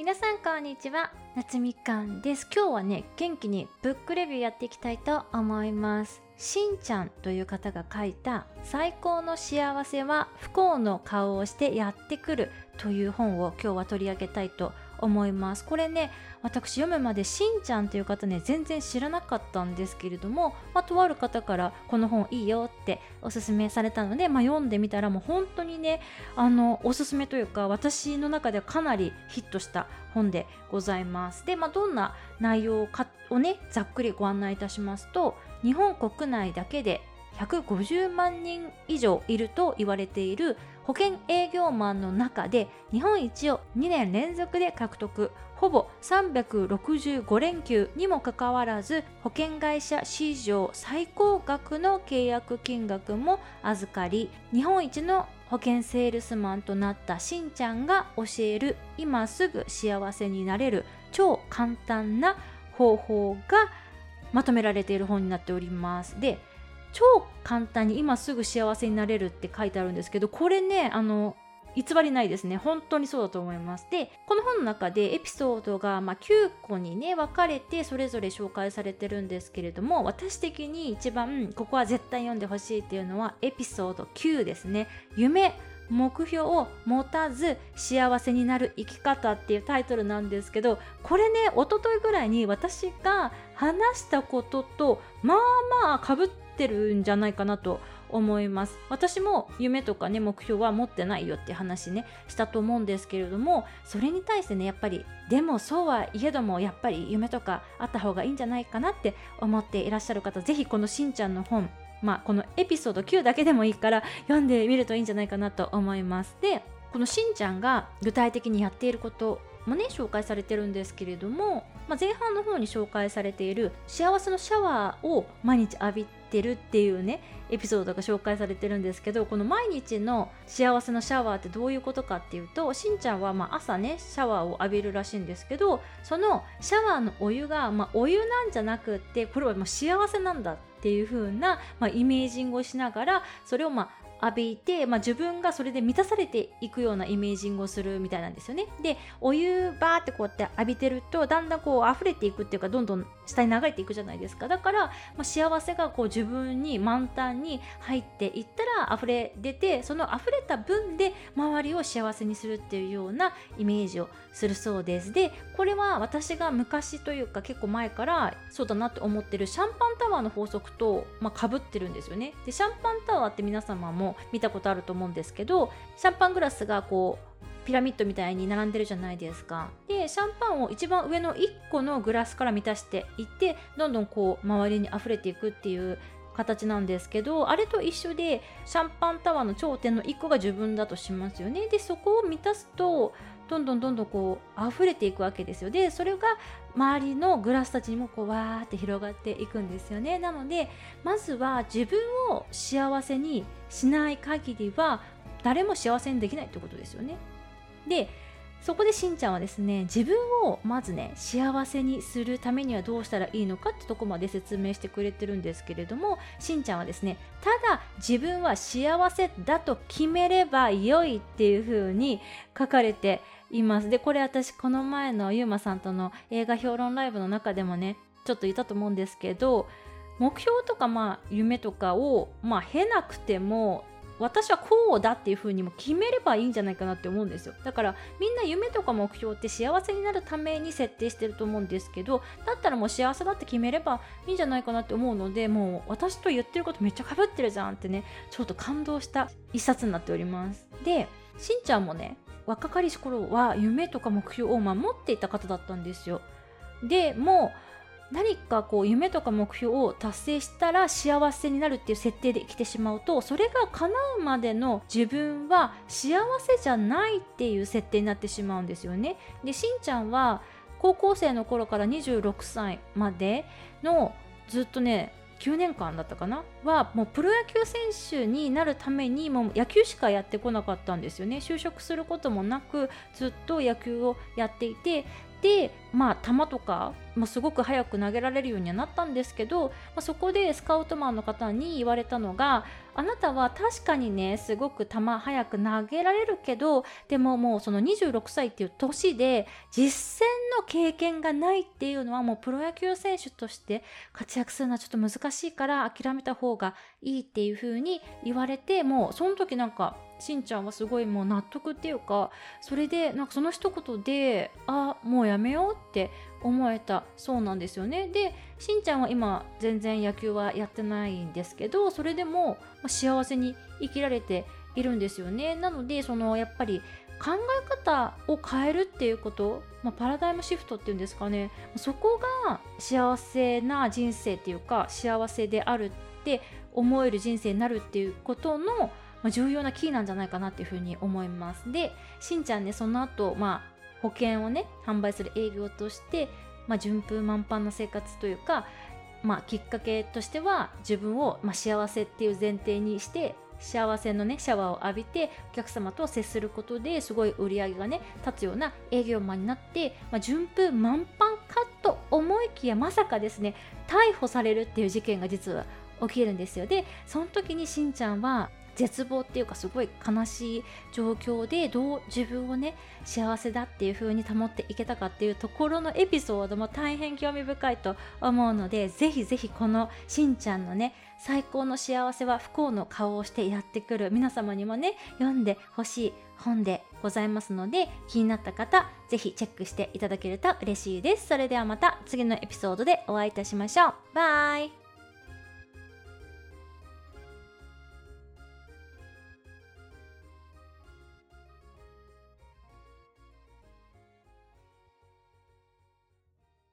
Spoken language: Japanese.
皆さんこんにちは。夏みかんです。今日はね元気にブックレビューやっていきたいと思います。しんちゃんという方が書いた最高の幸せは不幸の顔をしてやってくるという本を今日は取り上げたいと思います。これね私読むまでしんちゃんという方ね全然知らなかったんですけれども、まあ、とある方からこの本いいよっておすすめされたので、まあ、読んでみたらもう本当にねあのおすすめというか私の中ではかなりヒットした本でございます。で、まあ、どんな内容かをねざっくりご案内いたしますと日本国内だけで150万人以上いると言われている保険営業マンの中で日本一を2年連続で獲得ほぼ365連休にもかかわらず保険会社史上最高額の契約金額も預かり日本一の保険セールスマンとなったしんちゃんが教える今すぐ幸せになれる超簡単な方法がまとめられている本になっております。で超簡単に今すぐ幸せになれるって書いてあるんですけどこれねあの偽りないですね。本当にそうだと思います。でこの本の中でエピソードが、まあ、9個にね分かれてそれぞれ紹介されてるんですけれども私的に一番ここは絶対読んでほしいっていうのはエピソード9ですね。夢目標を持たず幸せになる生き方っていうタイトルなんですけどこれね一昨日ぐらいに私が話したこととまあまあかぶってるんじゃないかなと思います。私も夢とかね目標は持ってないよって話ねしたと思うんですけれどもそれに対してねやっぱりでもそうはいえどもやっぱり夢とかあった方がいいんじゃないかなって思っていらっしゃる方是非このしんちゃんの本まあこのエピソード9だけでもいいから読んでみるといいんじゃないかなと思います。でこのしんちゃんが具体的にやっていることもね紹介されてるんですけれども、まあ、前半の方に紹介されている幸せのシャワーを毎日浴びてるっていうねエピソードが紹介されてるんですけどこの毎日の幸せのシャワーってどういうことかっていうとしんちゃんはま朝ねシャワーを浴びるらしいんですけどそのシャワーのお湯が、まあ、お湯なんじゃなくってこれはもう幸せなんだっていう風な、まあ、イメージングをしながらそれをまあ浴びて、まあ、自分がそれで満たされていくようなイメージングをするみたいなんですよね。でお湯バーってこうやって浴びてるとだんだんこう溢れていくっていうかどんどん下に流れていくじゃないですか。だから、まあ、幸せがこう自分に満タンに入っていったら溢れ出てその溢れた分で周りを幸せにするっていうようなイメージをするそうです。でこれは私が昔というか結構前からそうだなって思ってるシャンパンタワーの法則と、まあ、被ってるんですよね。でシャンパンタワーって皆様も見たことあると思うんですけどシャンパングラスがこうピラミッドみたいに並んでるじゃないですか。でシャンパンを一番上の1個のグラスから満たしていってどんどんこう周りに溢れていくっていう形なんですけどあれと一緒でシャンパンタワーの頂点の1個が自分だとしますよね。でそこを満たすとどんどんどんどんこう溢れていくわけですよでそれが周りのグラスたちにもこうわーって広がっていくんですよね。なのでまずは自分を幸せにしない限りは誰も幸せにできないってことですよね。でそこでしんちゃんはですね自分をまずね幸せにするためにはどうしたらいいのかってとこまで説明してくれてるんですけれどもしんちゃんはですねただ自分は幸せだと決めれば良いっていう風に書かれています。でこれ私この前のゆうまさんとの映画評論ライブの中でもねちょっと言ったと思うんですけど目標とかまあ夢とかをまあ経なくても私はこうだっていう風にも決めればいいんじゃないかなって思うんですよ。だからみんな夢とか目標って幸せになるために設定してると思うんですけどだったらもう幸せだって決めればいいんじゃないかなって思うのでもう私と言ってることめっちゃかぶってるじゃんってねちょっと感動した一冊になっております。でしんちゃんもね若かりし頃は夢とか目標を守っていた方だったんですよ。でもう何かこう夢とか目標を達成したら幸せになるっていう設定で生きてしまうとそれが叶うまでの自分は幸せじゃないっていう設定になってしまうんですよね。でしんちゃんは高校生の頃から26歳までのずっとね9年間だったかな？はもうプロ野球選手になるためにもう野球しかやってこなかったんですよね就職することもなくずっと野球をやっていてでまあ球とかもすごく早く投げられるようにはなったんですけど、まあ、そこでスカウトマンの方に言われたのがあなたは確かにねすごく球早く投げられるけどでももうその26歳っていう年で実戦の経験がないっていうのはもうプロ野球選手として活躍するのはちょっと難しいから諦めた方がいいっていう風に言われてもうその時なんかしんちゃんはすごいもう納得っていうかそれでなんかその一言であもうやめようって思えた。そうなんですよね。でしんちゃんは今全然野球はやってないんですけどそれでも幸せに生きられているんですよね。なのでそのやっぱり考え方を変えるっていうこと、まあ、パラダイムシフトっていうんですかね。そこが幸せな人生っていうか幸せであるって思える人生になるっていうことの、重要なキーなんじゃないかなっていうふうに思います。で、しんちゃんね、その後、ま、保険をね、販売する営業として、まあ、順風満帆な生活というか、まあ、きっかけとしては自分を、まあ、幸せっていう前提にして幸せのねシャワーを浴びてお客様と接することですごい売り上げがね立つような営業マンになって、まあ、順風満帆かと思いきやまさかですね逮捕されるっていう事件が実は起きるんですよ。でその時にしんちゃんは絶望っていうかすごい悲しい状況でどう自分をね幸せだっていう風に保っていけたかっていうところのエピソードも大変興味深いと思うのでぜひぜひこのしんちゃんのね最高の幸せは不幸の顔をしてやってくる皆様にもね読んでほしい本でございますので気になった方ぜひチェックしていただけると嬉しいです。それではまた次のエピソードでお会いいたしましょう。バイ。